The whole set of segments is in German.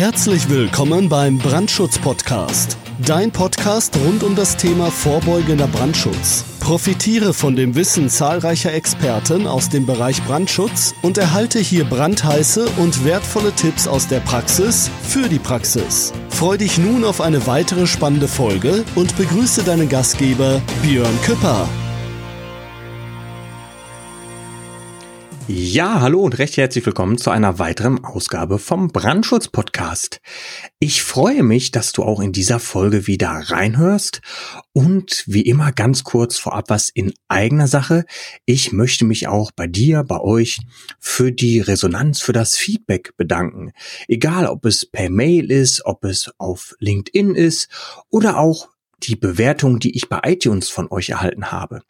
Herzlich willkommen beim Brandschutz-Podcast. Dein Podcast rund um das Thema vorbeugender Brandschutz. Profitiere von dem Wissen zahlreicher Experten aus dem Bereich Brandschutz und erhalte hier brandheiße und wertvolle Tipps aus der Praxis für die Praxis. Freu dich nun auf eine weitere spannende Folge und begrüße deinen Gastgeber Björn Küpper. Ja, hallo und recht herzlich willkommen zu einer weiteren Ausgabe vom Brandschutz Podcast. Ich freue mich, dass du auch in dieser Folge wieder reinhörst und wie immer ganz kurz vorab was in eigener Sache. Ich möchte mich auch bei dir, bei euch für die Resonanz, für das Feedback bedanken. Egal, ob es per Mail ist, ob es auf LinkedIn ist oder auch die Bewertung, die ich bei iTunes von euch erhalten habe.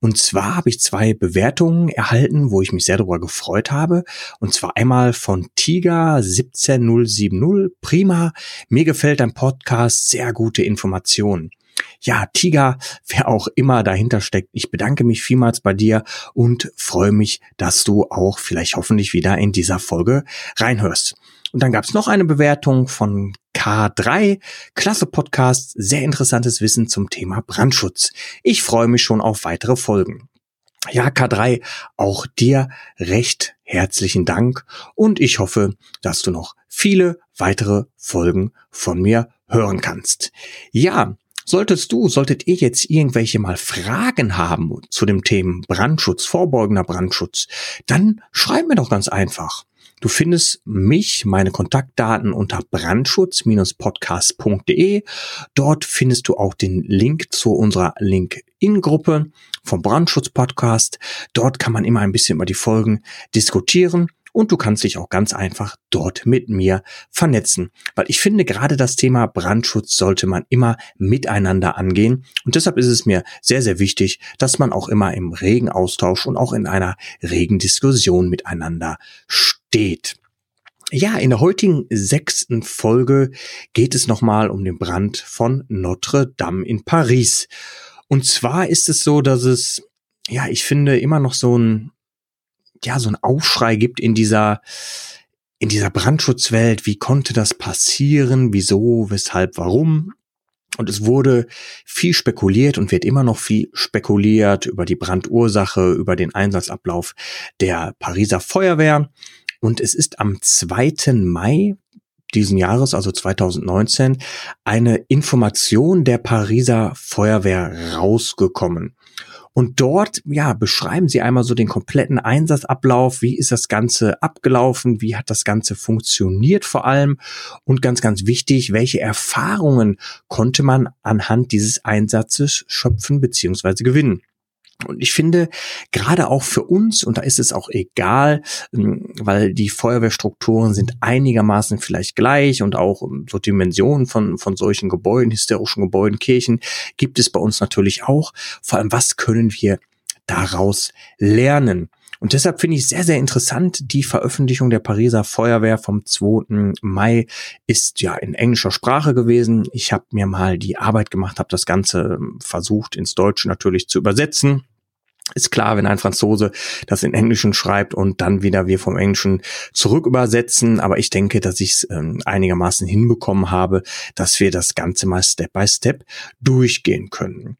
Und zwar habe ich zwei Bewertungen erhalten, wo ich mich sehr darüber gefreut habe. Und zwar einmal von Tiger 17070. Prima. Mir gefällt dein Podcast. Sehr gute Informationen. Ja, Tiger, wer auch immer dahinter steckt, ich bedanke mich vielmals bei dir und freue mich, dass du auch vielleicht hoffentlich wieder in dieser Folge reinhörst. Und dann gab es noch eine Bewertung von K3. Klasse Podcast, sehr interessantes Wissen zum Thema Brandschutz. Ich freue mich schon auf weitere Folgen. Ja, K3, auch dir recht herzlichen Dank und ich hoffe, dass du noch viele weitere Folgen von mir hören kannst. Ja, Solltest du, solltet ihr jetzt irgendwelche mal Fragen haben zu dem Thema Brandschutz, vorbeugender Brandschutz, dann schreib mir doch ganz einfach. Du findest mich, meine Kontaktdaten unter brandschutz-podcast.de. Dort findest du auch den Link zu unserer LinkedIn-Gruppe vom Brandschutz-Podcast. Dort kann man immer ein bisschen über die Folgen diskutieren und du kannst dich auch ganz einfach dort mit mir vernetzen. Weil ich finde, gerade das Thema Brandschutz sollte man immer miteinander angehen. Und deshalb ist es mir sehr, sehr wichtig, dass man auch immer im regen Austausch und auch in einer regen Diskussion miteinander steht. Ja, in der heutigen sechsten Folge geht es nochmal um den Brand von Notre Dame in Paris. Und zwar ist es so, dass es, ja, ich finde, immer noch so ein ja, so ein Aufschrei gibt in dieser, in dieser Brandschutzwelt. Wie konnte das passieren? Wieso? Weshalb? Warum? Und es wurde viel spekuliert und wird immer noch viel spekuliert über die Brandursache, über den Einsatzablauf der Pariser Feuerwehr. Und es ist am 2. Mai diesen Jahres, also 2019, eine Information der Pariser Feuerwehr rausgekommen. Und dort, ja, beschreiben Sie einmal so den kompletten Einsatzablauf. Wie ist das Ganze abgelaufen? Wie hat das Ganze funktioniert vor allem? Und ganz, ganz wichtig, welche Erfahrungen konnte man anhand dieses Einsatzes schöpfen bzw. gewinnen? Und ich finde, gerade auch für uns, und da ist es auch egal, ähm, weil die Feuerwehrstrukturen sind einigermaßen vielleicht gleich und auch ähm, so Dimensionen von, von solchen Gebäuden, historischen Gebäuden, Kirchen gibt es bei uns natürlich auch. Vor allem, was können wir daraus lernen? Und deshalb finde ich sehr, sehr interessant, die Veröffentlichung der Pariser Feuerwehr vom 2. Mai ist ja in englischer Sprache gewesen. Ich habe mir mal die Arbeit gemacht, habe das Ganze ähm, versucht ins Deutsche natürlich zu übersetzen ist klar, wenn ein Franzose das in Englischen schreibt und dann wieder wir vom Englischen zurück übersetzen. Aber ich denke, dass ich es ähm, einigermaßen hinbekommen habe, dass wir das Ganze mal Step by Step durchgehen können.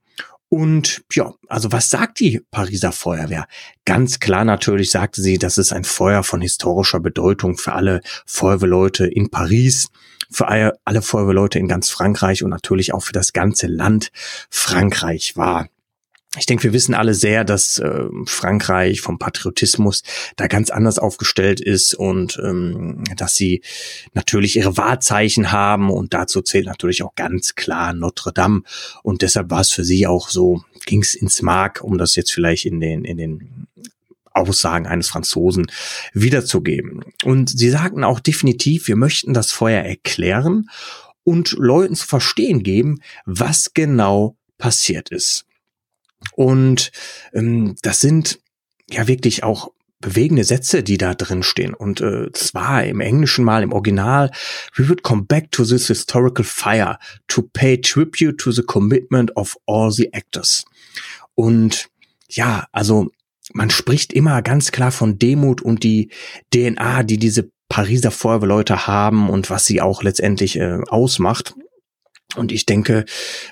Und ja, also was sagt die Pariser Feuerwehr? Ganz klar natürlich sagte sie, das ist ein Feuer von historischer Bedeutung für alle Feuerwehrleute in Paris, für alle Feuerwehrleute in ganz Frankreich und natürlich auch für das ganze Land Frankreich war ich denke, wir wissen alle sehr, dass äh, Frankreich vom Patriotismus da ganz anders aufgestellt ist und ähm, dass sie natürlich ihre Wahrzeichen haben und dazu zählt natürlich auch ganz klar Notre Dame und deshalb war es für sie auch so, ging es ins Mark, um das jetzt vielleicht in den in den Aussagen eines Franzosen wiederzugeben. Und sie sagten auch definitiv, wir möchten das Feuer erklären und Leuten zu verstehen geben, was genau passiert ist. Und ähm, das sind ja wirklich auch bewegende Sätze, die da drin stehen. Und äh, zwar im Englischen mal im Original, we would come back to this historical fire to pay tribute to the commitment of all the actors. Und ja, also man spricht immer ganz klar von Demut und die DNA, die diese Pariser Feuerwehrleute haben und was sie auch letztendlich äh, ausmacht. Und ich denke,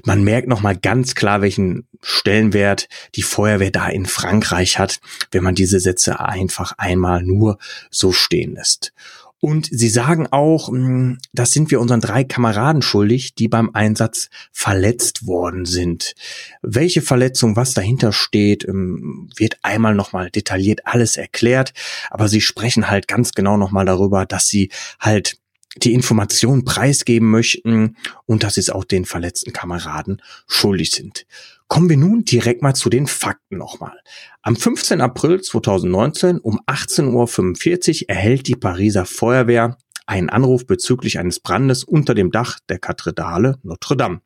man merkt nochmal ganz klar, welchen Stellenwert die Feuerwehr da in Frankreich hat, wenn man diese Sätze einfach einmal nur so stehen lässt. Und sie sagen auch, hm, das sind wir unseren drei Kameraden schuldig, die beim Einsatz verletzt worden sind. Welche Verletzung, was dahinter steht, hm, wird einmal nochmal detailliert alles erklärt. Aber sie sprechen halt ganz genau nochmal darüber, dass sie halt die Information preisgeben möchten und dass sie es auch den verletzten Kameraden schuldig sind. Kommen wir nun direkt mal zu den Fakten nochmal. Am 15. April 2019 um 18.45 Uhr erhält die Pariser Feuerwehr einen Anruf bezüglich eines Brandes unter dem Dach der Kathedrale Notre Dame.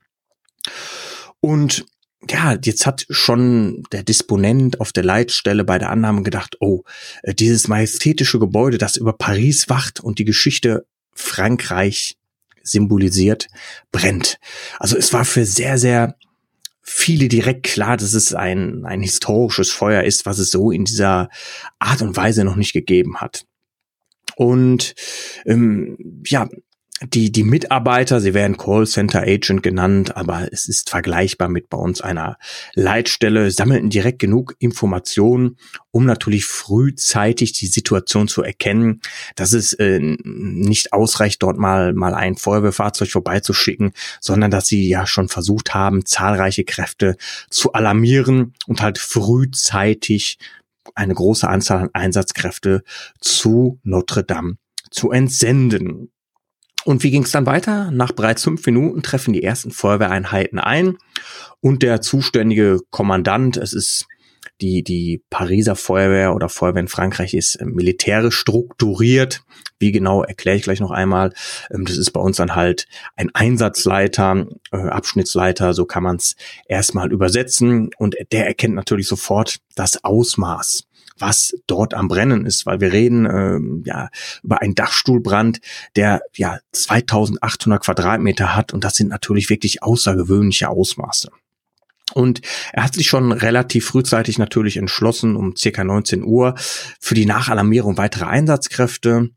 Und ja, jetzt hat schon der Disponent auf der Leitstelle bei der Annahme gedacht, oh, dieses majestätische Gebäude, das über Paris wacht und die Geschichte Frankreich symbolisiert, brennt. Also es war für sehr, sehr viele direkt klar, dass es ein, ein historisches Feuer ist, was es so in dieser Art und Weise noch nicht gegeben hat. Und ähm, ja, die, die Mitarbeiter, sie werden Callcenter Agent genannt, aber es ist vergleichbar mit bei uns einer Leitstelle, sammelten direkt genug Informationen, um natürlich frühzeitig die Situation zu erkennen, dass es äh, nicht ausreicht, dort mal, mal ein Feuerwehrfahrzeug vorbeizuschicken, sondern dass sie ja schon versucht haben, zahlreiche Kräfte zu alarmieren und halt frühzeitig eine große Anzahl an Einsatzkräfte zu Notre Dame zu entsenden. Und wie ging es dann weiter? Nach bereits fünf Minuten treffen die ersten Feuerwehreinheiten ein und der zuständige Kommandant, es ist die, die Pariser Feuerwehr oder Feuerwehr in Frankreich ist äh, militärisch strukturiert. Wie genau, erkläre ich gleich noch einmal. Ähm, das ist bei uns dann halt ein Einsatzleiter, äh, Abschnittsleiter, so kann man es erstmal übersetzen. Und der erkennt natürlich sofort das Ausmaß was dort am Brennen ist, weil wir reden ähm, ja über einen Dachstuhlbrand, der ja 2800 Quadratmeter hat und das sind natürlich wirklich außergewöhnliche Ausmaße. Und er hat sich schon relativ frühzeitig natürlich entschlossen, um circa 19 Uhr, für die Nachalarmierung weiterer Einsatzkräfte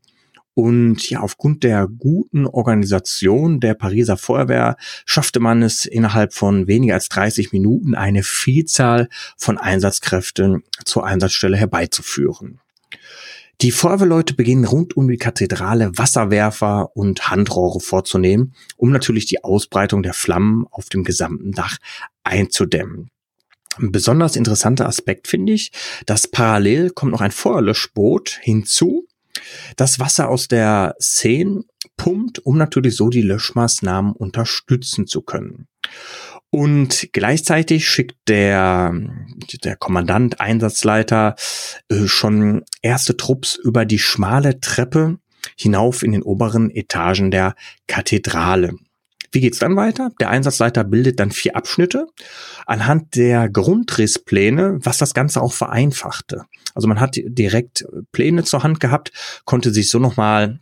und ja, aufgrund der guten Organisation der Pariser Feuerwehr schaffte man es innerhalb von weniger als 30 Minuten eine Vielzahl von Einsatzkräften zur Einsatzstelle herbeizuführen. Die Feuerwehrleute beginnen rund um die Kathedrale Wasserwerfer und Handrohre vorzunehmen, um natürlich die Ausbreitung der Flammen auf dem gesamten Dach einzudämmen. Ein besonders interessanter Aspekt finde ich, dass parallel kommt noch ein Feuerlöschboot hinzu, das Wasser aus der Seine pumpt, um natürlich so die Löschmaßnahmen unterstützen zu können. Und gleichzeitig schickt der, der Kommandant, Einsatzleiter äh, schon erste Trupps über die schmale Treppe hinauf in den oberen Etagen der Kathedrale. Wie geht's dann weiter? Der Einsatzleiter bildet dann vier Abschnitte anhand der Grundrisspläne, was das Ganze auch vereinfachte. Also man hat direkt Pläne zur Hand gehabt, konnte sich so nochmal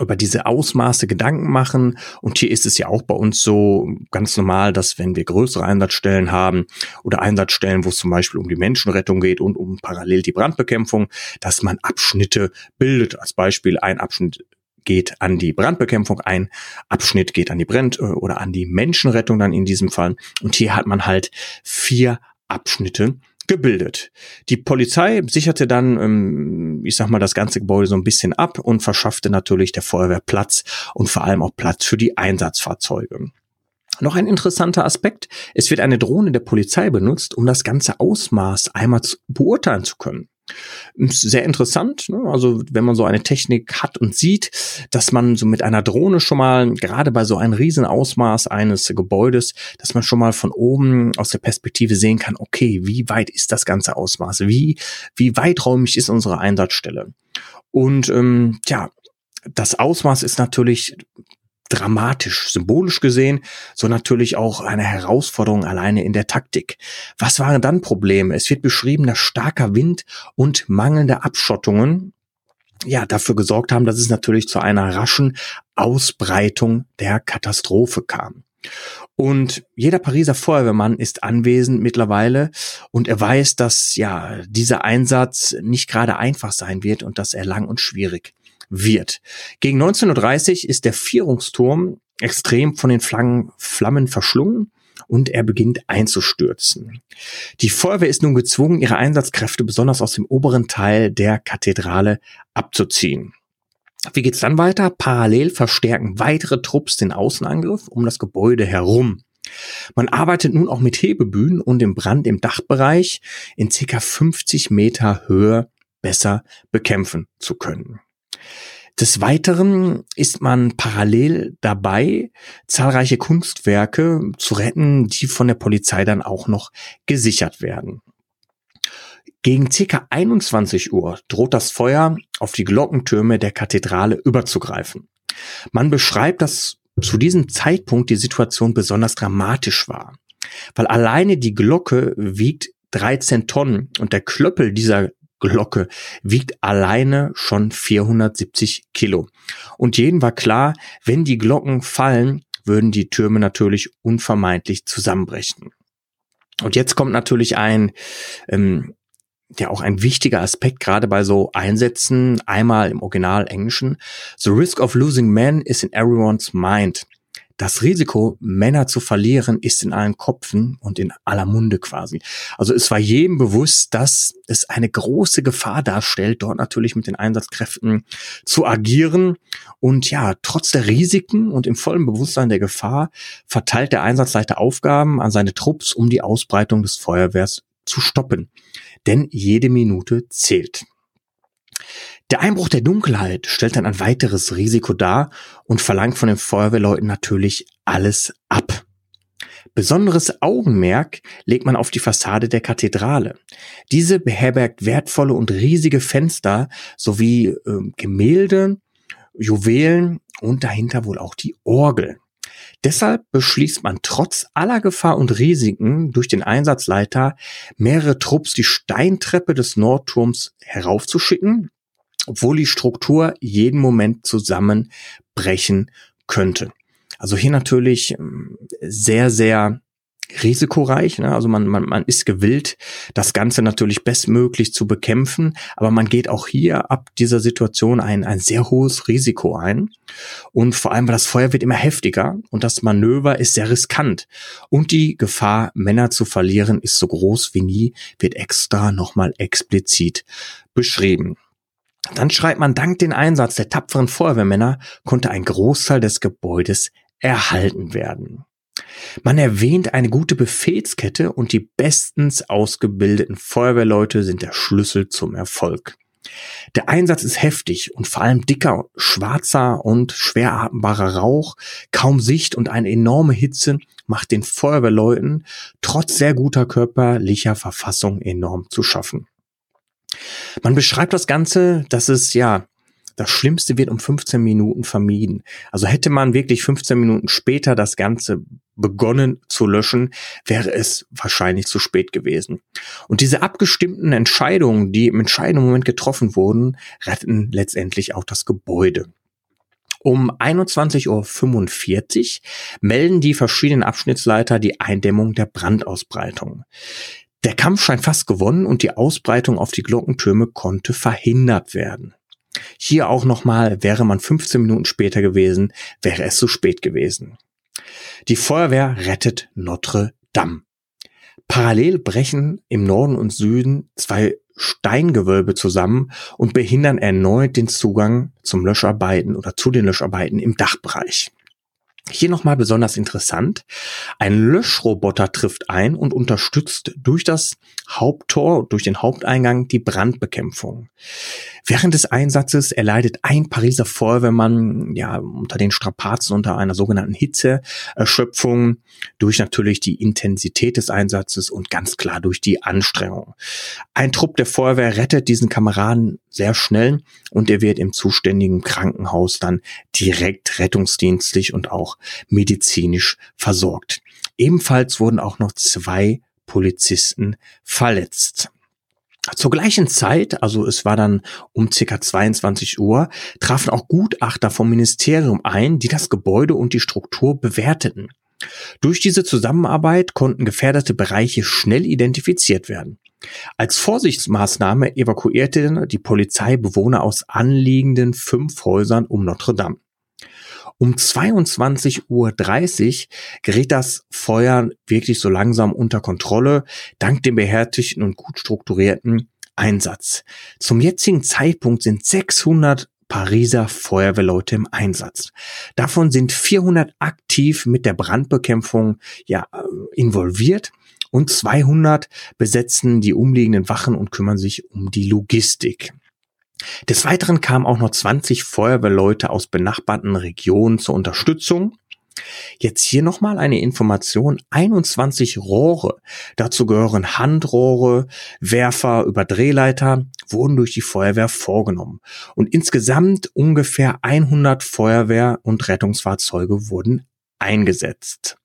über diese Ausmaße Gedanken machen. Und hier ist es ja auch bei uns so ganz normal, dass wenn wir größere Einsatzstellen haben oder Einsatzstellen, wo es zum Beispiel um die Menschenrettung geht und um parallel die Brandbekämpfung, dass man Abschnitte bildet. Als Beispiel ein Abschnitt geht an die Brandbekämpfung, ein Abschnitt geht an die Brand- äh, oder an die Menschenrettung dann in diesem Fall. Und hier hat man halt vier Abschnitte gebildet. Die Polizei sicherte dann, ähm, ich sag mal, das ganze Gebäude so ein bisschen ab und verschaffte natürlich der Feuerwehr Platz und vor allem auch Platz für die Einsatzfahrzeuge. Noch ein interessanter Aspekt. Es wird eine Drohne der Polizei benutzt, um das ganze Ausmaß einmal beurteilen zu können. Sehr interessant, ne? also wenn man so eine Technik hat und sieht, dass man so mit einer Drohne schon mal, gerade bei so einem riesen Ausmaß eines Gebäudes, dass man schon mal von oben aus der Perspektive sehen kann, okay, wie weit ist das ganze Ausmaß? Wie, wie weiträumig ist unsere Einsatzstelle? Und ähm, ja, das Ausmaß ist natürlich dramatisch, symbolisch gesehen, so natürlich auch eine Herausforderung alleine in der Taktik. Was waren dann Probleme? Es wird beschrieben, dass starker Wind und mangelnde Abschottungen ja, dafür gesorgt haben, dass es natürlich zu einer raschen Ausbreitung der Katastrophe kam. Und jeder Pariser Feuerwehrmann ist anwesend mittlerweile und er weiß, dass ja dieser Einsatz nicht gerade einfach sein wird und dass er lang und schwierig wird. Gegen 19.30 Uhr ist der Vierungsturm extrem von den Flammen, verschlungen und er beginnt einzustürzen. Die Feuerwehr ist nun gezwungen, ihre Einsatzkräfte besonders aus dem oberen Teil der Kathedrale abzuziehen. Wie geht's dann weiter? Parallel verstärken weitere Trupps den Außenangriff um das Gebäude herum. Man arbeitet nun auch mit Hebebühnen, um den Brand im Dachbereich in ca. 50 Meter Höhe besser bekämpfen zu können. Des Weiteren ist man parallel dabei, zahlreiche Kunstwerke zu retten, die von der Polizei dann auch noch gesichert werden. Gegen ca. 21 Uhr droht das Feuer auf die Glockentürme der Kathedrale überzugreifen. Man beschreibt, dass zu diesem Zeitpunkt die Situation besonders dramatisch war, weil alleine die Glocke wiegt 13 Tonnen und der Klöppel dieser Glocke wiegt alleine schon 470 Kilo. Und jedem war klar, wenn die Glocken fallen, würden die Türme natürlich unvermeidlich zusammenbrechen. Und jetzt kommt natürlich ein ähm, ja auch ein wichtiger Aspekt, gerade bei so Einsätzen, einmal im Original Englischen. The risk of losing men is in everyone's mind. Das Risiko, Männer zu verlieren, ist in allen Kopfen und in aller Munde quasi. Also es war jedem bewusst, dass es eine große Gefahr darstellt, dort natürlich mit den Einsatzkräften zu agieren. Und ja, trotz der Risiken und im vollen Bewusstsein der Gefahr verteilt der Einsatzleiter Aufgaben an seine Trupps, um die Ausbreitung des Feuerwehrs zu stoppen denn jede Minute zählt. Der Einbruch der Dunkelheit stellt dann ein weiteres Risiko dar und verlangt von den Feuerwehrleuten natürlich alles ab. Besonderes Augenmerk legt man auf die Fassade der Kathedrale. Diese beherbergt wertvolle und riesige Fenster sowie äh, Gemälde, Juwelen und dahinter wohl auch die Orgel. Deshalb beschließt man trotz aller Gefahr und Risiken durch den Einsatzleiter mehrere Trupps die Steintreppe des Nordturms heraufzuschicken, obwohl die Struktur jeden Moment zusammenbrechen könnte. Also hier natürlich ähm, sehr, sehr risikoreich. Ne? Also man, man, man ist gewillt, das Ganze natürlich bestmöglich zu bekämpfen, aber man geht auch hier ab dieser Situation ein, ein sehr hohes Risiko ein. Und vor allem, weil das Feuer wird immer heftiger und das Manöver ist sehr riskant. Und die Gefahr, Männer zu verlieren, ist so groß wie nie, wird extra nochmal explizit beschrieben. Dann schreibt man, dank den Einsatz der tapferen Feuerwehrmänner konnte ein Großteil des Gebäudes erhalten werden. Man erwähnt eine gute Befehlskette und die bestens ausgebildeten Feuerwehrleute sind der Schlüssel zum Erfolg. Der Einsatz ist heftig und vor allem dicker, schwarzer und schwer atmbarer Rauch, kaum Sicht und eine enorme Hitze macht den Feuerwehrleuten trotz sehr guter körperlicher Verfassung enorm zu schaffen. Man beschreibt das Ganze, dass es ja das Schlimmste wird um 15 Minuten vermieden. Also hätte man wirklich 15 Minuten später das Ganze begonnen zu löschen, wäre es wahrscheinlich zu spät gewesen. Und diese abgestimmten Entscheidungen, die im entscheidenden Moment getroffen wurden, retten letztendlich auch das Gebäude. Um 21.45 Uhr melden die verschiedenen Abschnittsleiter die Eindämmung der Brandausbreitung. Der Kampf scheint fast gewonnen und die Ausbreitung auf die Glockentürme konnte verhindert werden. Hier auch nochmal, wäre man 15 Minuten später gewesen, wäre es zu spät gewesen. Die Feuerwehr rettet Notre Dame. Parallel brechen im Norden und Süden zwei Steingewölbe zusammen und behindern erneut den Zugang zum Löscharbeiten oder zu den Löscharbeiten im Dachbereich. Hier nochmal besonders interessant. Ein Löschroboter trifft ein und unterstützt durch das Haupttor, durch den Haupteingang die Brandbekämpfung. Während des Einsatzes erleidet ein Pariser Feuerwehrmann ja unter den Strapazen unter einer sogenannten Hitzeerschöpfung durch natürlich die Intensität des Einsatzes und ganz klar durch die Anstrengung. Ein Trupp der Feuerwehr rettet diesen Kameraden sehr schnell und er wird im zuständigen Krankenhaus dann direkt rettungsdienstlich und auch medizinisch versorgt. Ebenfalls wurden auch noch zwei Polizisten verletzt. Zur gleichen Zeit, also es war dann um circa 22 Uhr, trafen auch Gutachter vom Ministerium ein, die das Gebäude und die Struktur bewerteten. Durch diese Zusammenarbeit konnten gefährdete Bereiche schnell identifiziert werden. Als Vorsichtsmaßnahme evakuierte die Polizei Bewohner aus anliegenden fünf Häusern um Notre Dame. Um 22.30 Uhr gerät das Feuer wirklich so langsam unter Kontrolle, dank dem beherzigten und gut strukturierten Einsatz. Zum jetzigen Zeitpunkt sind 600 Pariser Feuerwehrleute im Einsatz. Davon sind 400 aktiv mit der Brandbekämpfung ja involviert und 200 besetzen die umliegenden Wachen und kümmern sich um die Logistik. Des Weiteren kamen auch noch 20 Feuerwehrleute aus benachbarten Regionen zur Unterstützung. Jetzt hier nochmal eine Information. 21 Rohre, dazu gehören Handrohre, Werfer über Drehleiter, wurden durch die Feuerwehr vorgenommen. Und insgesamt ungefähr 100 Feuerwehr- und Rettungsfahrzeuge wurden eingesetzt.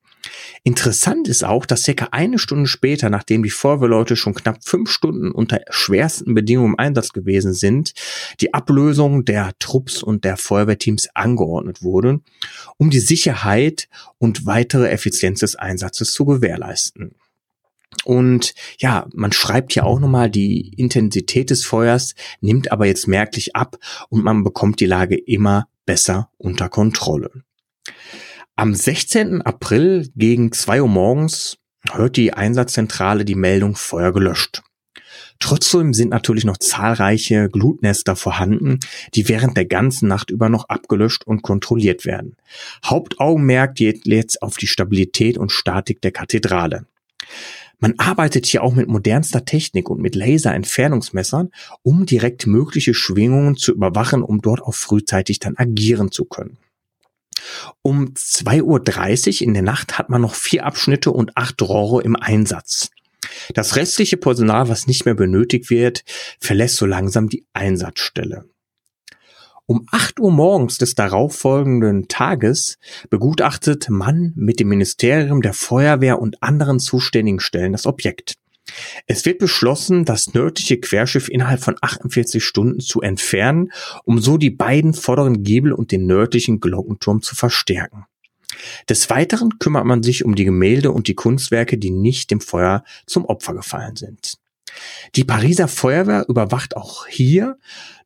Interessant ist auch, dass circa eine Stunde später, nachdem die Feuerwehrleute schon knapp fünf Stunden unter schwersten Bedingungen im Einsatz gewesen sind, die Ablösung der Trupps und der Feuerwehrteams angeordnet wurde, um die Sicherheit und weitere Effizienz des Einsatzes zu gewährleisten. Und ja, man schreibt hier auch nochmal, die Intensität des Feuers nimmt aber jetzt merklich ab und man bekommt die Lage immer besser unter Kontrolle. Am 16. April gegen 2 Uhr morgens hört die Einsatzzentrale die Meldung Feuer gelöscht. Trotzdem sind natürlich noch zahlreiche Glutnester vorhanden, die während der ganzen Nacht über noch abgelöscht und kontrolliert werden. Hauptaugenmerk geht jetzt auf die Stabilität und Statik der Kathedrale. Man arbeitet hier auch mit modernster Technik und mit Laserentfernungsmessern, um direkt mögliche Schwingungen zu überwachen, um dort auch frühzeitig dann agieren zu können. Um 2.30 Uhr in der Nacht hat man noch vier Abschnitte und acht Rohre im Einsatz. Das restliche Personal, was nicht mehr benötigt wird, verlässt so langsam die Einsatzstelle. Um 8 Uhr morgens des darauffolgenden Tages begutachtet man mit dem Ministerium der Feuerwehr und anderen zuständigen Stellen das Objekt. Es wird beschlossen, das nördliche Querschiff innerhalb von 48 Stunden zu entfernen, um so die beiden vorderen Giebel und den nördlichen Glockenturm zu verstärken. Des Weiteren kümmert man sich um die Gemälde und die Kunstwerke, die nicht dem Feuer zum Opfer gefallen sind. Die Pariser Feuerwehr überwacht auch hier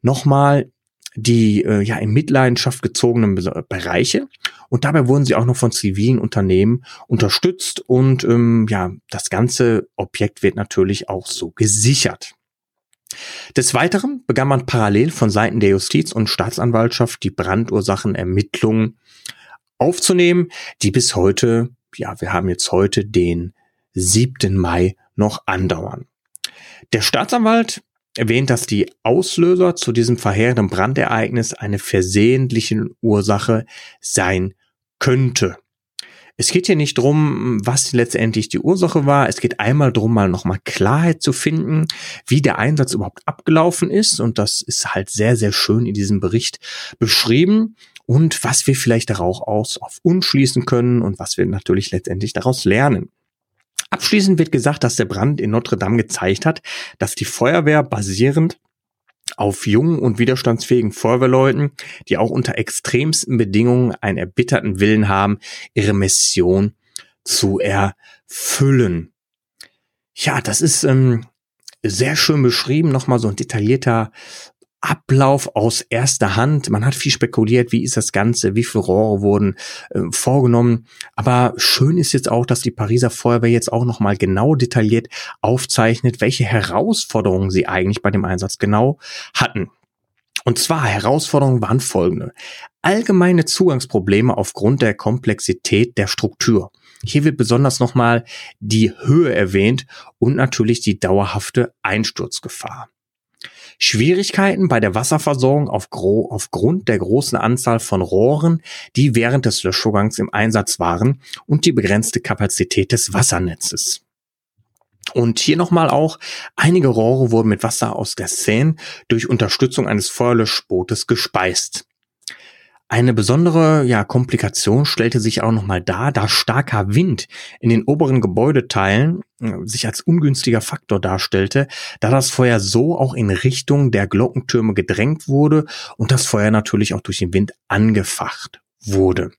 nochmal die äh, ja in Mitleidenschaft gezogenen Bereiche und dabei wurden sie auch noch von zivilen Unternehmen unterstützt und ähm, ja, das ganze Objekt wird natürlich auch so gesichert. Des Weiteren begann man parallel von Seiten der Justiz und Staatsanwaltschaft die Brandursachenermittlungen aufzunehmen, die bis heute, ja, wir haben jetzt heute den 7. Mai noch andauern. Der Staatsanwalt erwähnt, dass die Auslöser zu diesem verheerenden Brandereignis eine versehentliche Ursache sein könnte. Es geht hier nicht drum, was letztendlich die Ursache war. Es geht einmal drum, mal nochmal Klarheit zu finden, wie der Einsatz überhaupt abgelaufen ist. Und das ist halt sehr, sehr schön in diesem Bericht beschrieben. Und was wir vielleicht daraus auf uns schließen können und was wir natürlich letztendlich daraus lernen. Abschließend wird gesagt, dass der Brand in Notre Dame gezeigt hat, dass die Feuerwehr basierend auf jungen und widerstandsfähigen Feuerwehrleuten, die auch unter extremsten Bedingungen einen erbitterten Willen haben, ihre Mission zu erfüllen. Ja, das ist ähm, sehr schön beschrieben, nochmal so ein detaillierter Ablauf aus erster Hand. Man hat viel spekuliert, wie ist das Ganze, wie viele Rohre wurden äh, vorgenommen. Aber schön ist jetzt auch, dass die Pariser Feuerwehr jetzt auch nochmal genau detailliert aufzeichnet, welche Herausforderungen sie eigentlich bei dem Einsatz genau hatten. Und zwar Herausforderungen waren folgende. Allgemeine Zugangsprobleme aufgrund der Komplexität der Struktur. Hier wird besonders nochmal die Höhe erwähnt und natürlich die dauerhafte Einsturzgefahr. Schwierigkeiten bei der Wasserversorgung auf aufgrund der großen Anzahl von Rohren, die während des Löschvorgangs im Einsatz waren und die begrenzte Kapazität des Wassernetzes. Und hier nochmal auch, einige Rohre wurden mit Wasser aus der Seine durch Unterstützung eines Feuerlöschbootes gespeist. Eine besondere ja, Komplikation stellte sich auch nochmal dar, da starker Wind in den oberen Gebäudeteilen äh, sich als ungünstiger Faktor darstellte, da das Feuer so auch in Richtung der Glockentürme gedrängt wurde und das Feuer natürlich auch durch den Wind angefacht wurde.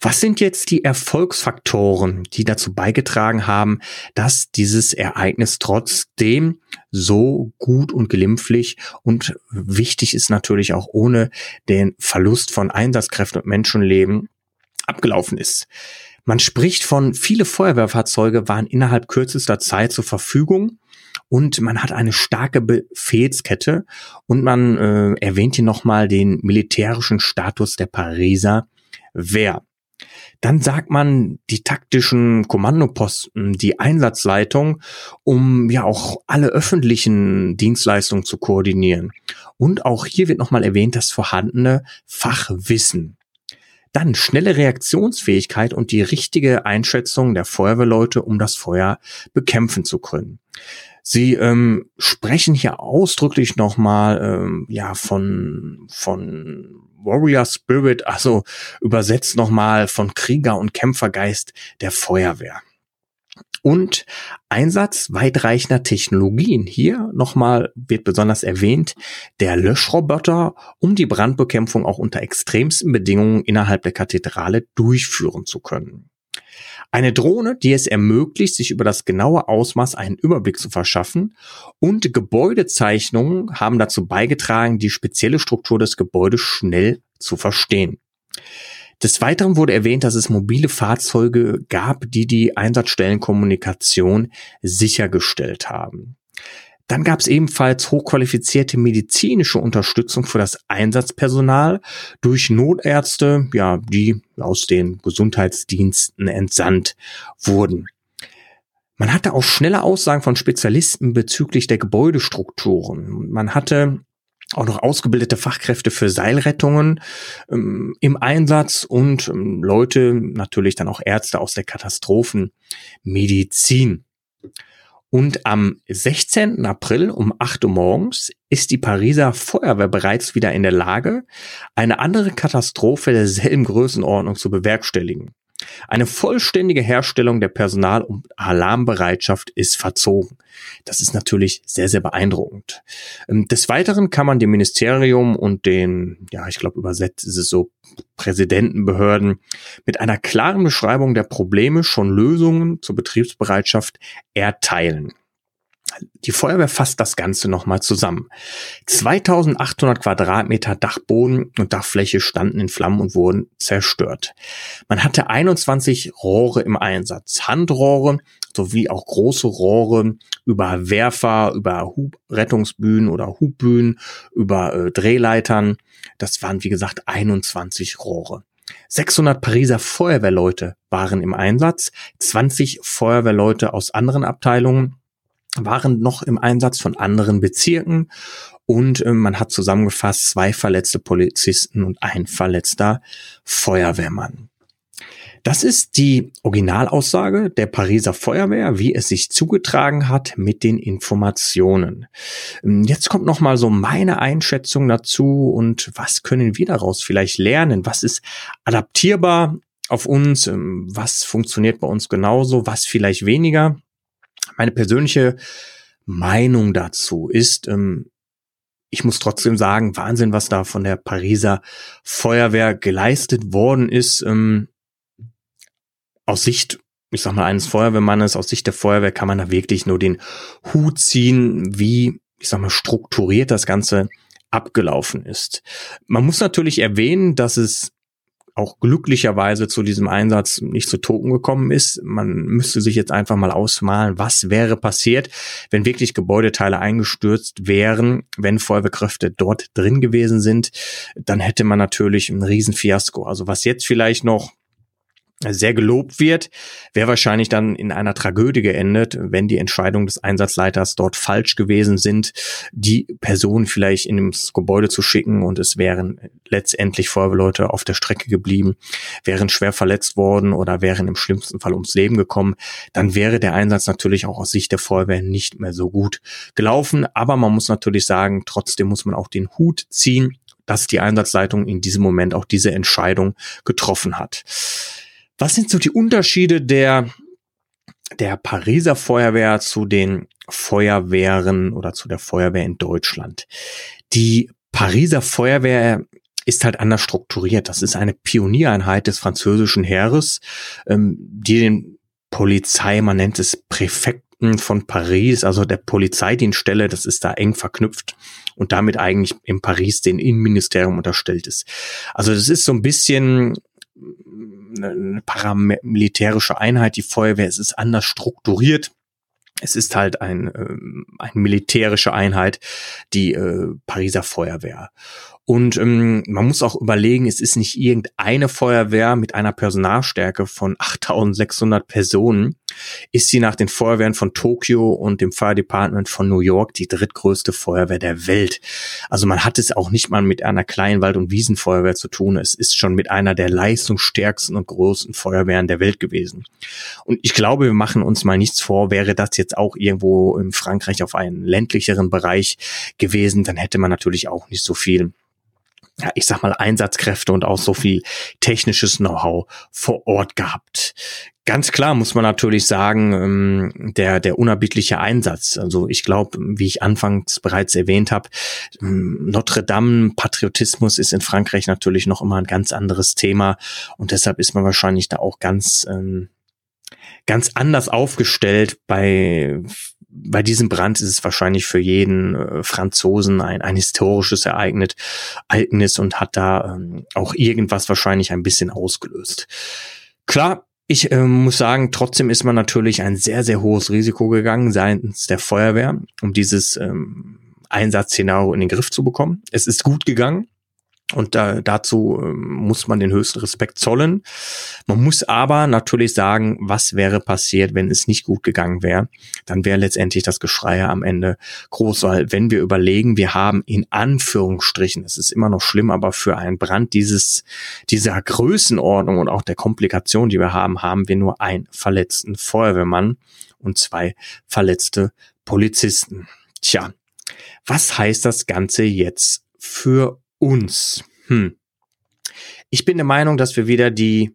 Was sind jetzt die Erfolgsfaktoren, die dazu beigetragen haben, dass dieses Ereignis trotzdem so gut und glimpflich und wichtig ist natürlich auch ohne den Verlust von Einsatzkräften und Menschenleben abgelaufen ist? Man spricht von viele Feuerwehrfahrzeuge waren innerhalb kürzester Zeit zur Verfügung und man hat eine starke Befehlskette und man äh, erwähnt hier nochmal den militärischen Status der Pariser Wehr. Dann sagt man die taktischen Kommandoposten, die Einsatzleitung, um ja auch alle öffentlichen Dienstleistungen zu koordinieren. Und auch hier wird nochmal erwähnt das vorhandene Fachwissen. Dann schnelle Reaktionsfähigkeit und die richtige Einschätzung der Feuerwehrleute, um das Feuer bekämpfen zu können. Sie ähm, sprechen hier ausdrücklich nochmal ähm, ja von von Warrior Spirit, also übersetzt nochmal von Krieger und Kämpfergeist der Feuerwehr. Und Einsatz weitreichender Technologien. Hier nochmal wird besonders erwähnt der Löschroboter, um die Brandbekämpfung auch unter extremsten Bedingungen innerhalb der Kathedrale durchführen zu können. Eine Drohne, die es ermöglicht, sich über das genaue Ausmaß einen Überblick zu verschaffen und Gebäudezeichnungen haben dazu beigetragen, die spezielle Struktur des Gebäudes schnell zu verstehen. Des Weiteren wurde erwähnt, dass es mobile Fahrzeuge gab, die die Einsatzstellenkommunikation sichergestellt haben. Dann gab es ebenfalls hochqualifizierte medizinische Unterstützung für das Einsatzpersonal durch Notärzte, ja, die aus den Gesundheitsdiensten entsandt wurden. Man hatte auch schnelle Aussagen von Spezialisten bezüglich der Gebäudestrukturen. Man hatte auch noch ausgebildete Fachkräfte für Seilrettungen ähm, im Einsatz und ähm, Leute, natürlich dann auch Ärzte aus der Katastrophenmedizin. Und am 16. April um 8 Uhr morgens ist die Pariser Feuerwehr bereits wieder in der Lage, eine andere Katastrophe derselben Größenordnung zu bewerkstelligen. Eine vollständige Herstellung der Personal- und Alarmbereitschaft ist verzogen. Das ist natürlich sehr, sehr beeindruckend. Ähm, des Weiteren kann man dem Ministerium und den, ja, ich glaube, übersetzt ist es so, Präsidentenbehörden mit einer klaren Beschreibung der Probleme schon Lösungen zur Betriebsbereitschaft erteilen. Die Feuerwehr fasst das Ganze nochmal zusammen. 2800 Quadratmeter Dachboden und Dachfläche standen in Flammen und wurden zerstört. Man hatte 21 Rohre im Einsatz, Handrohre sowie auch große Rohre über Werfer, über Hubrettungsbühnen oder Hubbühnen, über äh, Drehleitern. Das waren wie gesagt 21 Rohre. 600 Pariser Feuerwehrleute waren im Einsatz, 20 Feuerwehrleute aus anderen Abteilungen waren noch im Einsatz von anderen Bezirken und äh, man hat zusammengefasst zwei verletzte Polizisten und ein verletzter Feuerwehrmann. Das ist die Originalaussage der Pariser Feuerwehr, wie es sich zugetragen hat mit den Informationen. Ähm, jetzt kommt noch mal so meine Einschätzung dazu und was können wir daraus vielleicht lernen? Was ist adaptierbar auf uns? Ähm, was funktioniert bei uns genauso? Was vielleicht weniger? Meine persönliche Meinung dazu ist, ähm, ich muss trotzdem sagen, Wahnsinn, was da von der Pariser Feuerwehr geleistet worden ist. Ähm, aus Sicht, ich sag mal, eines Feuerwehrmannes, aus Sicht der Feuerwehr kann man da wirklich nur den Hut ziehen, wie, ich sag mal, strukturiert das Ganze abgelaufen ist. Man muss natürlich erwähnen, dass es auch glücklicherweise zu diesem Einsatz nicht zu Toten gekommen ist. Man müsste sich jetzt einfach mal ausmalen, was wäre passiert, wenn wirklich Gebäudeteile eingestürzt wären, wenn Feuerwehrkräfte dort drin gewesen sind. Dann hätte man natürlich ein Riesenfiasko. Also was jetzt vielleicht noch sehr gelobt wird, wäre wahrscheinlich dann in einer Tragödie geendet, wenn die Entscheidungen des Einsatzleiters dort falsch gewesen sind, die Person vielleicht in das Gebäude zu schicken und es wären letztendlich Feuerwehrleute auf der Strecke geblieben, wären schwer verletzt worden oder wären im schlimmsten Fall ums Leben gekommen, dann wäre der Einsatz natürlich auch aus Sicht der Feuerwehr nicht mehr so gut gelaufen. Aber man muss natürlich sagen, trotzdem muss man auch den Hut ziehen, dass die Einsatzleitung in diesem Moment auch diese Entscheidung getroffen hat. Was sind so die Unterschiede der, der Pariser Feuerwehr zu den Feuerwehren oder zu der Feuerwehr in Deutschland? Die Pariser Feuerwehr ist halt anders strukturiert. Das ist eine Pioniereinheit des französischen Heeres, ähm, die den Polizei, man nennt es Präfekten von Paris, also der Polizeidienststelle, das ist da eng verknüpft und damit eigentlich in Paris den Innenministerium unterstellt ist. Also das ist so ein bisschen eine paramilitärische Einheit, die Feuerwehr, es ist anders strukturiert. Es ist halt ein, ähm, eine militärische Einheit, die äh, Pariser Feuerwehr. Und ähm, man muss auch überlegen, es ist nicht irgendeine Feuerwehr mit einer Personalstärke von 8600 Personen. Ist sie nach den Feuerwehren von Tokio und dem Fire Department von New York die drittgrößte Feuerwehr der Welt. Also man hat es auch nicht mal mit einer kleinen Wald- und Wiesenfeuerwehr zu tun. Es ist schon mit einer der leistungsstärksten und größten Feuerwehren der Welt gewesen. Und ich glaube, wir machen uns mal nichts vor, wäre das jetzt auch irgendwo in Frankreich auf einen ländlicheren Bereich gewesen, dann hätte man natürlich auch nicht so viel ja, ich sag mal, Einsatzkräfte und auch so viel technisches Know-how vor Ort gehabt. Ganz klar muss man natürlich sagen, ähm, der, der unerbittliche Einsatz. Also ich glaube, wie ich anfangs bereits erwähnt habe, ähm, Notre Dame, Patriotismus ist in Frankreich natürlich noch immer ein ganz anderes Thema und deshalb ist man wahrscheinlich da auch ganz, ähm, ganz anders aufgestellt bei bei diesem Brand ist es wahrscheinlich für jeden äh, Franzosen ein, ein historisches Ereignis, Ereignis und hat da ähm, auch irgendwas wahrscheinlich ein bisschen ausgelöst. Klar, ich äh, muss sagen, trotzdem ist man natürlich ein sehr, sehr hohes Risiko gegangen seitens der Feuerwehr, um dieses ähm, Einsatzszenario in den Griff zu bekommen. Es ist gut gegangen. Und da, dazu äh, muss man den höchsten Respekt zollen. Man muss aber natürlich sagen, was wäre passiert, wenn es nicht gut gegangen wäre. Dann wäre letztendlich das Geschrei am Ende groß, weil wenn wir überlegen, wir haben in Anführungsstrichen, es ist immer noch schlimm, aber für einen Brand dieses, dieser Größenordnung und auch der Komplikation, die wir haben, haben wir nur einen verletzten Feuerwehrmann und zwei verletzte Polizisten. Tja, was heißt das Ganze jetzt für uns. Hm. Ich bin der Meinung, dass wir wieder die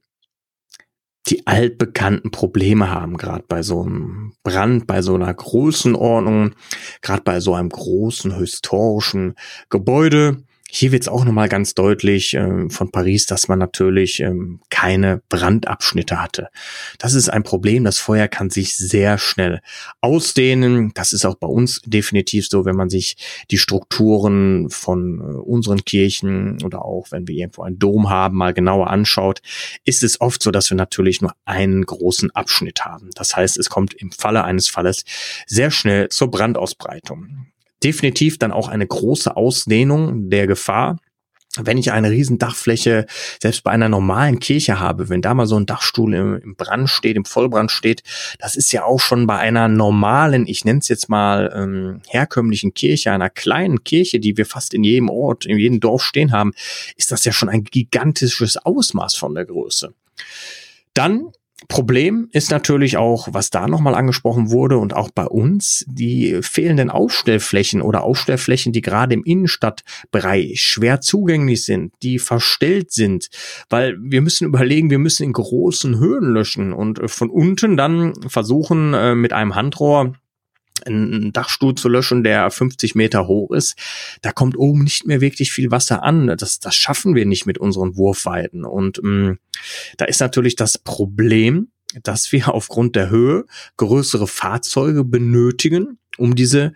die altbekannten Probleme haben, gerade bei so einem Brand, bei so einer Größenordnung, gerade bei so einem großen historischen Gebäude. Hier wird es auch nochmal ganz deutlich äh, von Paris, dass man natürlich ähm, keine Brandabschnitte hatte. Das ist ein Problem. Das Feuer kann sich sehr schnell ausdehnen. Das ist auch bei uns definitiv so, wenn man sich die Strukturen von äh, unseren Kirchen oder auch wenn wir irgendwo einen Dom haben, mal genauer anschaut, ist es oft so, dass wir natürlich nur einen großen Abschnitt haben. Das heißt, es kommt im Falle eines Falles sehr schnell zur Brandausbreitung definitiv dann auch eine große Ausdehnung der Gefahr. Wenn ich eine riesen Dachfläche selbst bei einer normalen Kirche habe, wenn da mal so ein Dachstuhl im, im Brand steht, im Vollbrand steht, das ist ja auch schon bei einer normalen, ich nenne es jetzt mal ähm, herkömmlichen Kirche, einer kleinen Kirche, die wir fast in jedem Ort, in jedem Dorf stehen haben, ist das ja schon ein gigantisches Ausmaß von der Größe. Dann Problem ist natürlich auch, was da nochmal angesprochen wurde und auch bei uns, die fehlenden Aufstellflächen oder Aufstellflächen, die gerade im Innenstadtbereich schwer zugänglich sind, die verstellt sind, weil wir müssen überlegen, wir müssen in großen Höhen löschen und von unten dann versuchen äh, mit einem Handrohr einen Dachstuhl zu löschen, der 50 Meter hoch ist, da kommt oben nicht mehr wirklich viel Wasser an. Das, das schaffen wir nicht mit unseren Wurfweiten. Und mh, mm, da ist natürlich das Problem, dass wir aufgrund der Höhe größere Fahrzeuge benötigen, um diese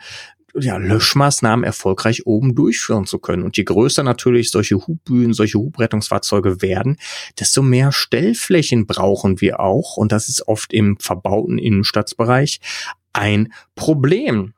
ja, Löschmaßnahmen erfolgreich oben durchführen zu können. Und je größer natürlich solche Hubbühnen, solche Hubrettungsfahrzeuge werden, desto mehr Stellflächen brauchen wir auch. Und das ist oft im verbauten Innenstadtsbereich ein Problem.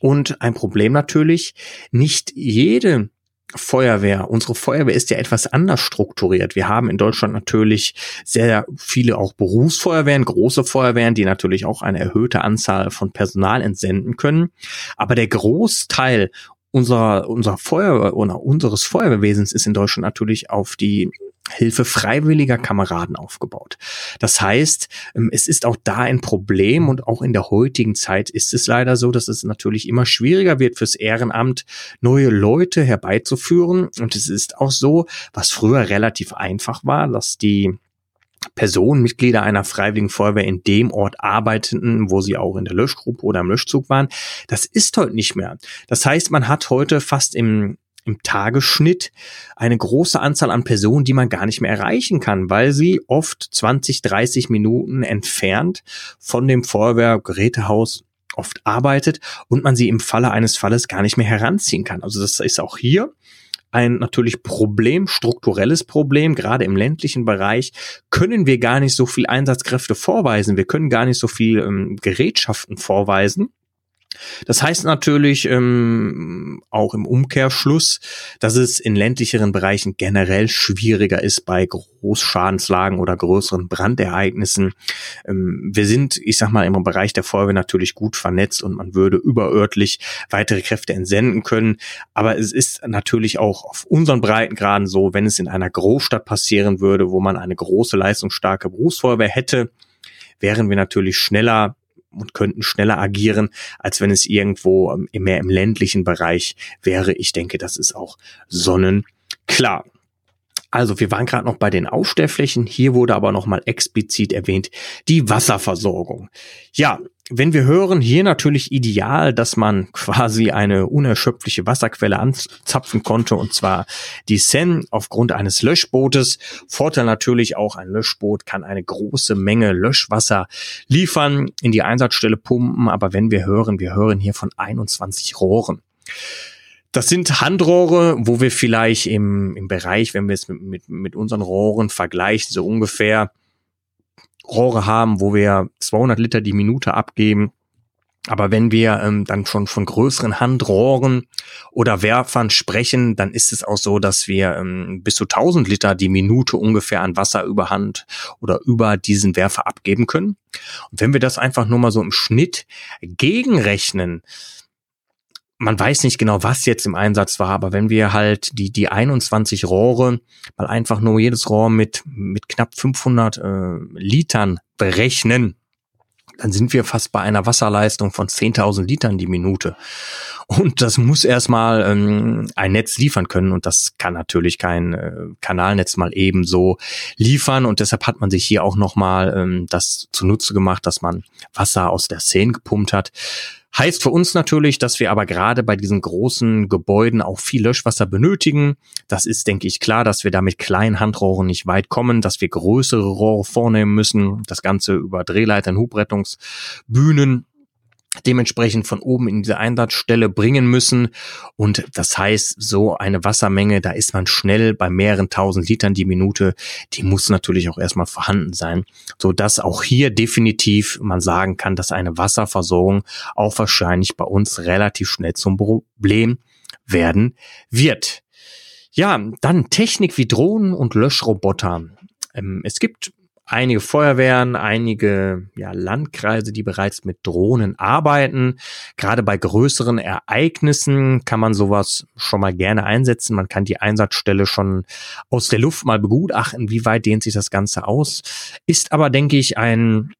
Und ein Problem natürlich, nicht jede Feuerwehr. Unsere Feuerwehr ist ja etwas anders strukturiert. Wir haben in Deutschland natürlich sehr viele auch Berufsfeuerwehren, große Feuerwehren, die natürlich auch eine erhöhte Anzahl von Personal entsenden können. Aber der Großteil unserer, unserer Feuerwehr oder unseres Feuerwehrwesens ist in Deutschland natürlich auf die Hilfe freiwilliger Kameraden aufgebaut. Das heißt, ähm, es ist auch da ein Problem und auch in der heutigen Zeit ist es leider so, dass es natürlich immer schwieriger wird fürs Ehrenamt, neue Leute herbeizuführen. Und es ist auch so, was früher relativ einfach war, dass die Personen, Mitglieder einer freiwilligen Feuerwehr in dem Ort arbeiteten, wo sie auch in der Löschgruppe oder im Löschzug waren. Das ist heute nicht mehr. Das heißt, man hat heute fast im im Tagesschnitt eine große Anzahl an Personen, die man gar nicht mehr erreichen kann, weil sie oft 20, 30 Minuten entfernt von dem Feuerwehrgerätehaus oft arbeitet und man sie im Falle eines Falles gar nicht mehr heranziehen kann. Also das ist auch hier ein natürlich Problem, strukturelles Problem, gerade im ländlichen Bereich, können wir gar nicht so viel Einsatzkräfte vorweisen. Wir können gar nicht so viel ähm, Gerätschaften vorweisen. Das heißt natürlich ähm, auch im Umkehrschluss, dass es in ländlicheren Bereichen generell schwieriger ist bei Großschadenslagen oder größeren Brandereignissen. Ähm, wir sind, ich sag mal, im Bereich der Feuerwehr natürlich gut vernetzt und man würde überörtlich weitere Kräfte entsenden können. Aber es ist natürlich auch auf unseren Breitengraden so, wenn es in einer Großstadt passieren würde, wo man eine große, leistungsstarke Berufsfeuerwehr hätte, wären wir natürlich schneller und könnten schneller agieren, als wenn es irgendwo ähm, mehr im ländlichen Bereich wäre. Ich denke, das ist auch sonnenklar. Also wir waren gerade noch bei den Aufstellflächen. Hier wurde aber noch mal explizit erwähnt die Wasserversorgung. Ja, wenn wir hören, hier natürlich ideal, dass man quasi eine unerschöpfliche Wasserquelle anzapfen konnte, und zwar die Seine aufgrund eines Löschbootes. Vorteil natürlich auch, ein Löschboot kann eine große Menge Löschwasser liefern, in die Einsatzstelle pumpen, aber wenn wir hören, wir hören hier von 21 Rohren. Das sind Handrohre, wo wir vielleicht im, im Bereich, wenn wir es mit, mit, mit unseren Rohren vergleichen, so ungefähr Rohre haben, wo wir 200 Liter die Minute abgeben. Aber wenn wir ähm, dann schon von größeren Handrohren oder Werfern sprechen, dann ist es auch so, dass wir ähm, bis zu 1000 Liter die Minute ungefähr an Wasser über Hand oder über diesen Werfer abgeben können. Und wenn wir das einfach nur mal so im Schnitt gegenrechnen, man weiß nicht genau, was jetzt im Einsatz war, aber wenn wir halt die, die 21 Rohre mal einfach nur jedes Rohr mit, mit knapp 500 äh, Litern berechnen, dann sind wir fast bei einer Wasserleistung von 10.000 Litern die Minute. Und das muss erstmal ähm, ein Netz liefern können und das kann natürlich kein äh, Kanalnetz mal ebenso liefern und deshalb hat man sich hier auch nochmal ähm, das zunutze gemacht, dass man Wasser aus der Szene gepumpt hat. Heißt für uns natürlich, dass wir aber gerade bei diesen großen Gebäuden auch viel Löschwasser benötigen. Das ist, denke ich, klar, dass wir da mit kleinen Handrohren nicht weit kommen, dass wir größere Rohre vornehmen müssen. Das Ganze über Drehleitern, Hubrettungsbühnen dementsprechend von oben in diese Einsatzstelle bringen müssen. Und das heißt, so eine Wassermenge, da ist man schnell bei mehreren tausend Litern die Minute. Die muss natürlich auch erstmal vorhanden sein, so dass auch hier definitiv man sagen kann, dass eine Wasserversorgung auch wahrscheinlich bei uns relativ schnell zum Problem werden wird. Ja, dann Technik wie Drohnen und Löschroboter. Ähm, es gibt einige Feuerwehren, einige ja, Landkreise, die bereits mit Drohnen arbeiten. Gerade bei größeren Ereignissen kann man sowas schon mal gerne einsetzen. Man kann die Einsatzstelle schon aus der Luft mal begutachten, wie weit dehnt sich das Ganze aus. Ist aber, denke ich, ein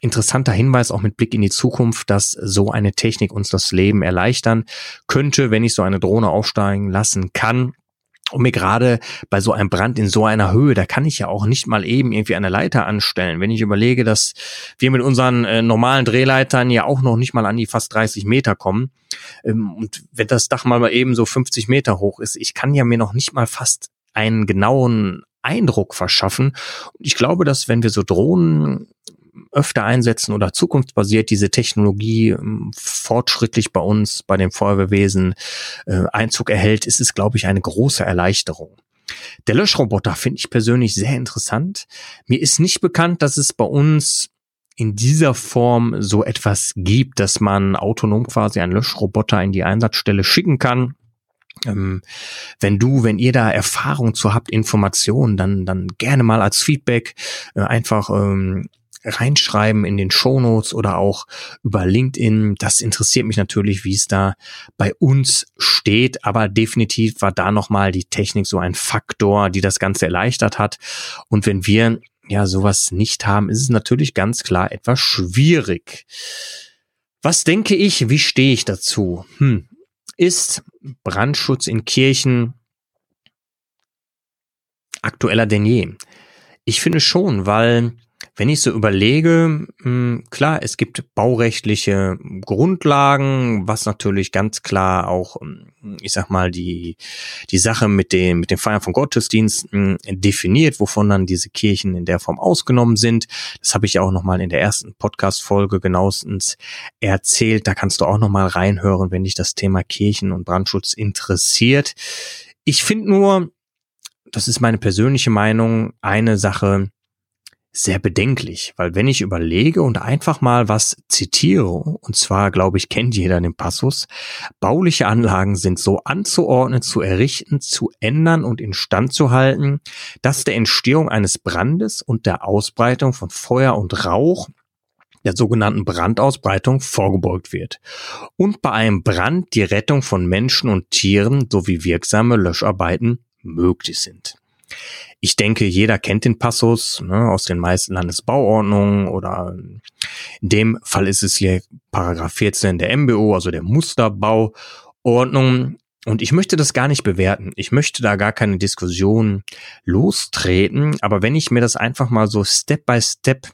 interessanter Hinweis auch mit Blick in die Zukunft, dass so eine Technik uns das Leben erleichtern könnte, wenn ich so eine Drohne aufsteigen lassen kann und mir gerade bei so einem Brand in so einer Höhe, da kann ich ja auch nicht mal eben irgendwie eine Leiter anstellen. Wenn ich überlege, dass wir mit unseren äh, normalen Drehleitern ja auch noch nicht mal an die fast 30 Meter kommen. Ähm, und wenn das Dach mal eben so 50 Meter hoch ist, ich kann ja mir noch nicht mal fast einen genauen Eindruck verschaffen. Und ich glaube, dass wenn wir so Drohnen öfter einsetzen oder zukunftsbasiert diese Technologie ähm, fortschrittlich bei uns, bei dem Feuerwehrwesen äh, Einzug erhält, ist es, glaube ich, eine große Erleichterung. Der Löschroboter finde ich persönlich sehr interessant. Mir ist nicht bekannt, dass es bei uns in dieser Form so etwas gibt, dass man autonom quasi einen Löschroboter in die Einsatzstelle schicken kann. Ähm, wenn du, wenn ihr da Erfahrung zu habt, Informationen, dann, dann gerne mal als Feedback äh, einfach ähm, reinschreiben in den Shownotes oder auch über LinkedIn. Das interessiert mich natürlich, wie es da bei uns steht. Aber definitiv war da nochmal die Technik so ein Faktor, die das Ganze erleichtert hat. Und wenn wir ja sowas nicht haben, ist es natürlich ganz klar etwas schwierig. Was denke ich? Wie stehe ich dazu? Hm. Ist Brandschutz in Kirchen aktueller denn je? Ich finde schon, weil wenn ich so überlege, hm, klar, es gibt baurechtliche Grundlagen, was natürlich ganz klar auch, hm, ich sag mal, die, die Sache mit dem, mit dem Feiern von Gottesdiensten definiert, wovon dann diese Kirchen in der Form ausgenommen sind. Das habe ich ja auch nochmal in der ersten Podcast-Folge genauestens erzählt. Da kannst du auch nochmal reinhören, wenn dich das Thema Kirchen und Brandschutz interessiert. Ich finde nur, das ist meine persönliche Meinung, eine Sache, sehr bedenklich, weil wenn ich überlege und einfach mal was zitiere, und zwar glaube ich, kennt jeder den Passus, bauliche Anlagen sind so anzuordnen, zu errichten, zu ändern und instand zu halten, dass der Entstehung eines Brandes und der Ausbreitung von Feuer und Rauch der sogenannten Brandausbreitung vorgebeugt wird und bei einem Brand die Rettung von Menschen und Tieren sowie wirksame Löscharbeiten möglich sind. Ich denke, jeder kennt den Passus ne, aus den meisten Landesbauordnungen oder in dem Fall ist es hier Paragraph 14 der MBO, also der Musterbauordnung. Und ich möchte das gar nicht bewerten. Ich möchte da gar keine Diskussion lostreten. Aber wenn ich mir das einfach mal so Step by Step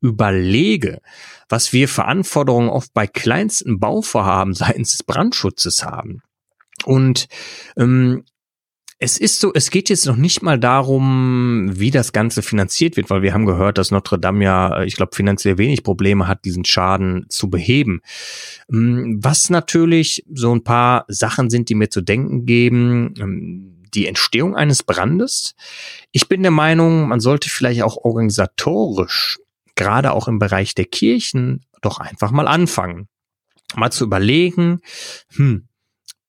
überlege, was wir für Anforderungen oft bei kleinsten Bauvorhaben seitens des Brandschutzes haben, und ähm, es ist so, es geht jetzt noch nicht mal darum, wie das Ganze finanziert wird, weil wir haben gehört, dass Notre Dame ja, äh, ich glaube, finanziell wenig Probleme hat, diesen Schaden zu beheben. Mm, was natürlich so ein paar Sachen sind, die mir zu denken geben. Ähm, die Entstehung eines Brandes. Ich bin der Meinung, man sollte vielleicht auch organisatorisch, gerade auch im Bereich der Kirchen, doch einfach mal anfangen. Mal zu überlegen, hm,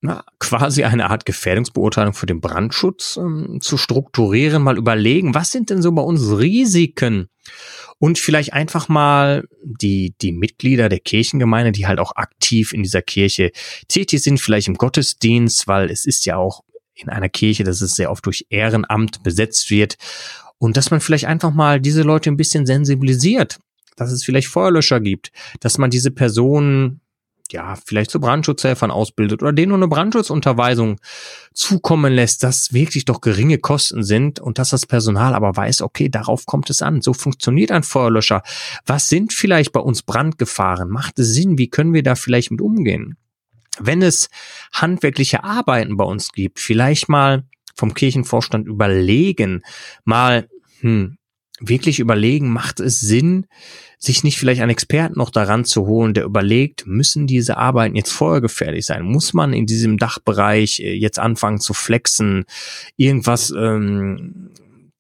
na, quasi eine Art Gefährdungsbeurteilung für den Brandschutz ähm, zu strukturieren, mal überlegen, was sind denn so bei uns Risiken? Und vielleicht einfach mal die, die Mitglieder der Kirchengemeinde, die halt auch aktiv in dieser Kirche tätig sind, vielleicht im Gottesdienst, weil es ist ja auch in einer Kirche, dass es sehr oft durch Ehrenamt besetzt wird. Und dass man vielleicht einfach mal diese Leute ein bisschen sensibilisiert, dass es vielleicht Feuerlöscher gibt, dass man diese Personen ja, vielleicht zu Brandschutzhelfern ausbildet oder denen nur eine Brandschutzunterweisung zukommen lässt, dass wirklich doch geringe Kosten sind und dass das Personal aber weiß, okay, darauf kommt es an. So funktioniert ein Feuerlöscher. Was sind vielleicht bei uns Brandgefahren? Macht es Sinn? Wie können wir da vielleicht mit umgehen? Wenn es handwerkliche Arbeiten bei uns gibt, vielleicht mal vom Kirchenvorstand überlegen, mal, hm, wirklich überlegen, macht es Sinn, sich nicht vielleicht einen Experten noch daran zu holen, der überlegt, müssen diese Arbeiten jetzt feuergefährlich sein? Muss man in diesem Dachbereich äh, jetzt anfangen zu flexen, irgendwas ähm,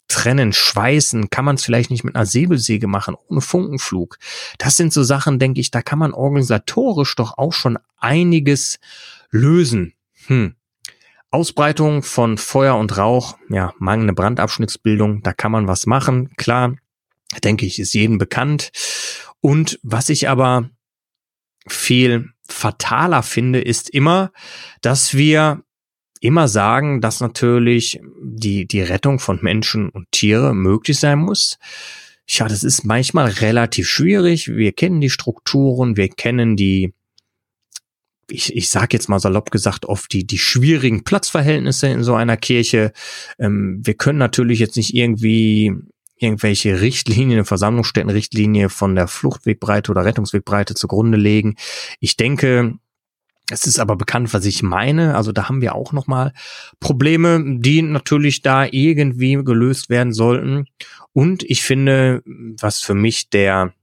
trennen, schweißen? Kann man es vielleicht nicht mit einer Säbelsäge machen, ohne Funkenflug? Das sind so Sachen, denke ich, da kann man organisatorisch doch auch schon einiges lösen. Hm. Ausbreitung von Feuer und Rauch, ja, mangelnde Brandabschnittsbildung, da kann man was machen. Klar, denke ich, ist jedem bekannt. Und was ich aber viel fataler finde, ist immer, dass wir immer sagen, dass natürlich die, die Rettung von Menschen und Tiere möglich sein muss. Ja, das ist manchmal relativ schwierig. Wir kennen die Strukturen, wir kennen die, ich, ich sage jetzt mal salopp gesagt, oft die, die schwierigen Platzverhältnisse in so einer Kirche. Ähm, wir können natürlich jetzt nicht irgendwie irgendwelche Richtlinien, Versammlungsstättenrichtlinie von der Fluchtwegbreite oder Rettungswegbreite zugrunde legen. Ich denke, es ist aber bekannt, was ich meine. Also da haben wir auch nochmal Probleme, die natürlich da irgendwie gelöst werden sollten. Und ich finde, was für mich der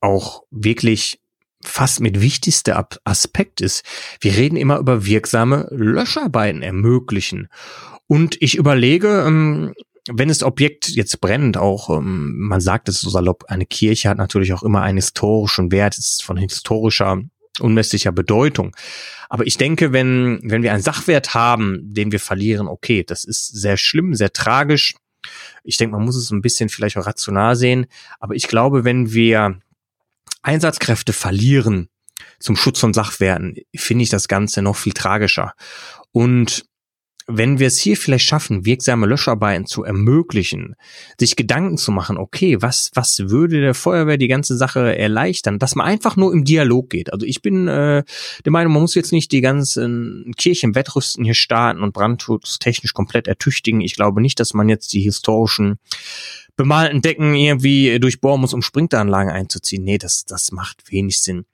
auch wirklich fast mit wichtigster Aspekt ist. Wir reden immer über wirksame Löscharbeiten ermöglichen. Und ich überlege, ähm, wenn das Objekt jetzt brennt, auch ähm, man sagt es so salopp, eine Kirche hat natürlich auch immer einen historischen Wert, ist von historischer unmesslicher Bedeutung. Aber ich denke, wenn wenn wir einen Sachwert haben, den wir verlieren, okay, das ist sehr schlimm, sehr tragisch. Ich denke, man muss es ein bisschen vielleicht auch rational sehen. Aber ich glaube, wenn wir Einsatzkräfte verlieren zum Schutz von Sachwerten, finde ich das Ganze noch viel tragischer. Und wenn wir es hier vielleicht schaffen, wirksame Löscharbeiten zu ermöglichen, sich Gedanken zu machen, okay, was, was würde der Feuerwehr die ganze Sache erleichtern, dass man einfach nur im Dialog geht. Also ich bin äh, der Meinung, man muss jetzt nicht die ganzen Kirchen Wettrüsten hier starten und brandschutztechnisch komplett ertüchtigen. Ich glaube nicht, dass man jetzt die historischen bemalten Decken irgendwie durchbohren muss, um Sprinkleranlagen einzuziehen. Nee, das, das macht wenig Sinn.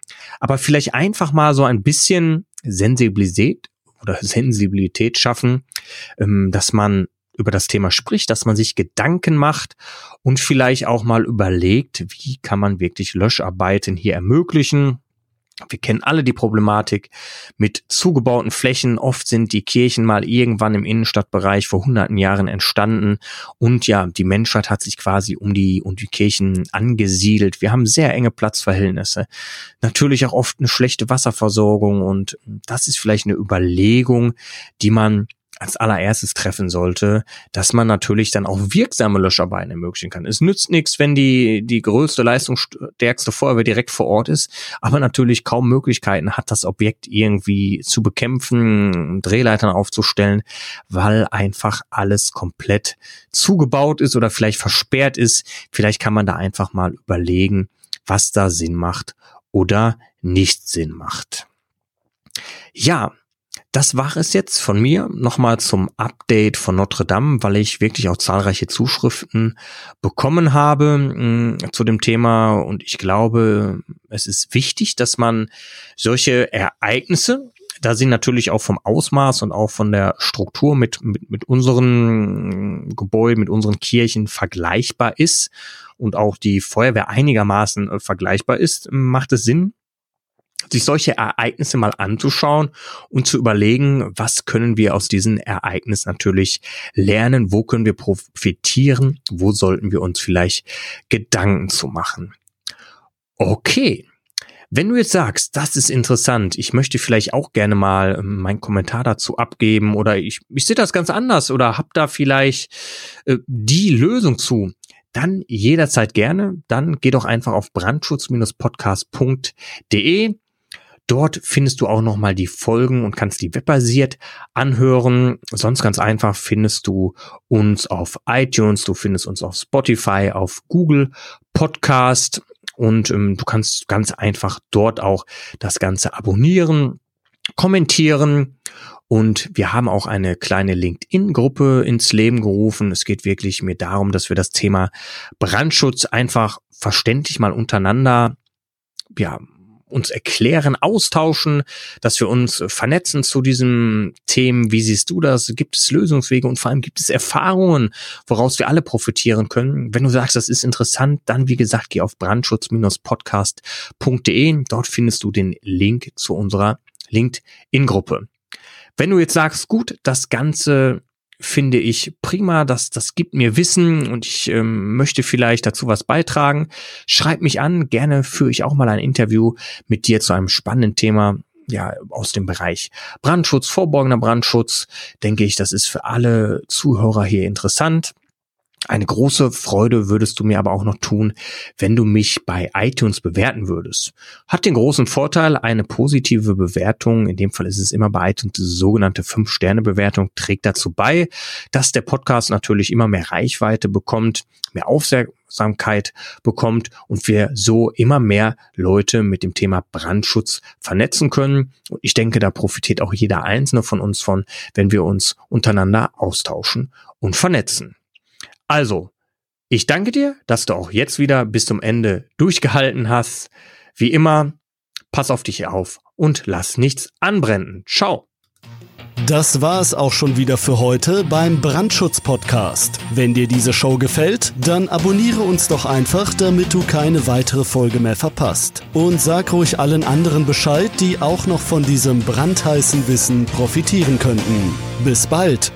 Aber vielleicht einfach mal so ein bisschen Sensibilität oder Sensibilität schaffen, ähm, dass man über das Thema spricht, dass man sich Gedanken macht und vielleicht auch mal überlegt, wie kann man wirklich Löscharbeiten hier ermöglichen. Wir kennen alle die Problematik mit zugebauten Flächen. Oft sind die Kirchen mal irgendwann im Innenstadtbereich vor hunderten Jahren entstanden. Und ja, die Menschheit hat sich quasi um die, um die Kirchen angesiedelt. Wir haben sehr enge Platzverhältnisse. Natürlich auch oft eine schlechte Wasserversorgung. Und das ist vielleicht eine Überlegung, die man als allererstes treffen sollte, dass man natürlich dann auch wirksame Löscharbeiten ermöglichen kann. Es nützt nichts, wenn die, die größte, leistungsstärkste Feuerwehr direkt vor Ort ist, aber natürlich kaum Möglichkeiten hat, das Objekt irgendwie zu bekämpfen, Drehleitern aufzustellen, weil einfach alles komplett zugebaut ist oder vielleicht versperrt ist. Vielleicht kann man da einfach mal überlegen, was da Sinn macht oder nicht Sinn macht. Ja, das war es jetzt von mir. Nochmal zum Update von Notre Dame, weil ich wirklich auch zahlreiche Zuschriften bekommen habe mm, zu dem Thema. Und ich glaube, es ist wichtig, dass man solche Ereignisse, da sie natürlich auch vom Ausmaß und auch von der Struktur mit, mit, mit unseren Gebäuden, mit unseren Kirchen vergleichbar ist und auch die Feuerwehr einigermaßen äh, vergleichbar ist, macht es Sinn, sich solche Ereignisse mal anzuschauen und zu überlegen, was können wir aus diesen Ereignissen natürlich lernen, wo können wir profitieren, wo sollten wir uns vielleicht Gedanken zu machen. Okay. Wenn du jetzt sagst, das ist interessant, ich möchte vielleicht auch gerne mal meinen Kommentar dazu abgeben oder ich, ich sehe das ganz anders oder hab da vielleicht äh, die Lösung zu, dann jederzeit gerne. Dann geh doch einfach auf brandschutz-podcast.de. Dort findest du auch nochmal die Folgen und kannst die webbasiert anhören. Sonst ganz einfach findest du uns auf iTunes, du findest uns auf Spotify, auf Google Podcast und ähm, du kannst ganz einfach dort auch das Ganze abonnieren, kommentieren und wir haben auch eine kleine LinkedIn-Gruppe ins Leben gerufen. Es geht wirklich mir darum, dass wir das Thema Brandschutz einfach verständlich mal untereinander ja, uns erklären, austauschen, dass wir uns vernetzen zu diesen Themen. Wie siehst du das? Gibt es Lösungswege und vor allem gibt es Erfahrungen, woraus wir alle profitieren können? Wenn du sagst, das ist interessant, dann wie gesagt, geh auf brandschutz-podcast.de. Dort findest du den Link zu unserer LinkedIn-Gruppe. Wenn du jetzt sagst, gut, das Ganze finde ich prima, das, das gibt mir Wissen und ich ähm, möchte vielleicht dazu was beitragen. Schreib mich an, gerne führe ich auch mal ein Interview mit dir zu einem spannenden Thema ja, aus dem Bereich Brandschutz, vorbeugender Brandschutz, denke ich, das ist für alle Zuhörer hier interessant. Eine große Freude würdest du mir aber auch noch tun, wenn du mich bei iTunes bewerten würdest. Hat den großen Vorteil, eine positive Bewertung, in dem Fall ist es immer bei iTunes die sogenannte 5-Sterne-Bewertung, trägt dazu bei, dass der Podcast natürlich immer mehr Reichweite bekommt, mehr Aufmerksamkeit bekommt und wir so immer mehr Leute mit dem Thema Brandschutz vernetzen können. Und ich denke, da profitiert auch jeder einzelne von uns von, wenn wir uns untereinander austauschen und vernetzen. Also, ich danke dir, dass du auch jetzt wieder bis zum Ende durchgehalten hast. Wie immer, pass auf dich auf und lass nichts anbrennen. Ciao. Das war es auch schon wieder für heute beim Brandschutz-Podcast. Wenn dir diese Show gefällt, dann abonniere uns doch einfach, damit du keine weitere Folge mehr verpasst. Und sag ruhig allen anderen Bescheid, die auch noch von diesem brandheißen Wissen profitieren könnten. Bis bald!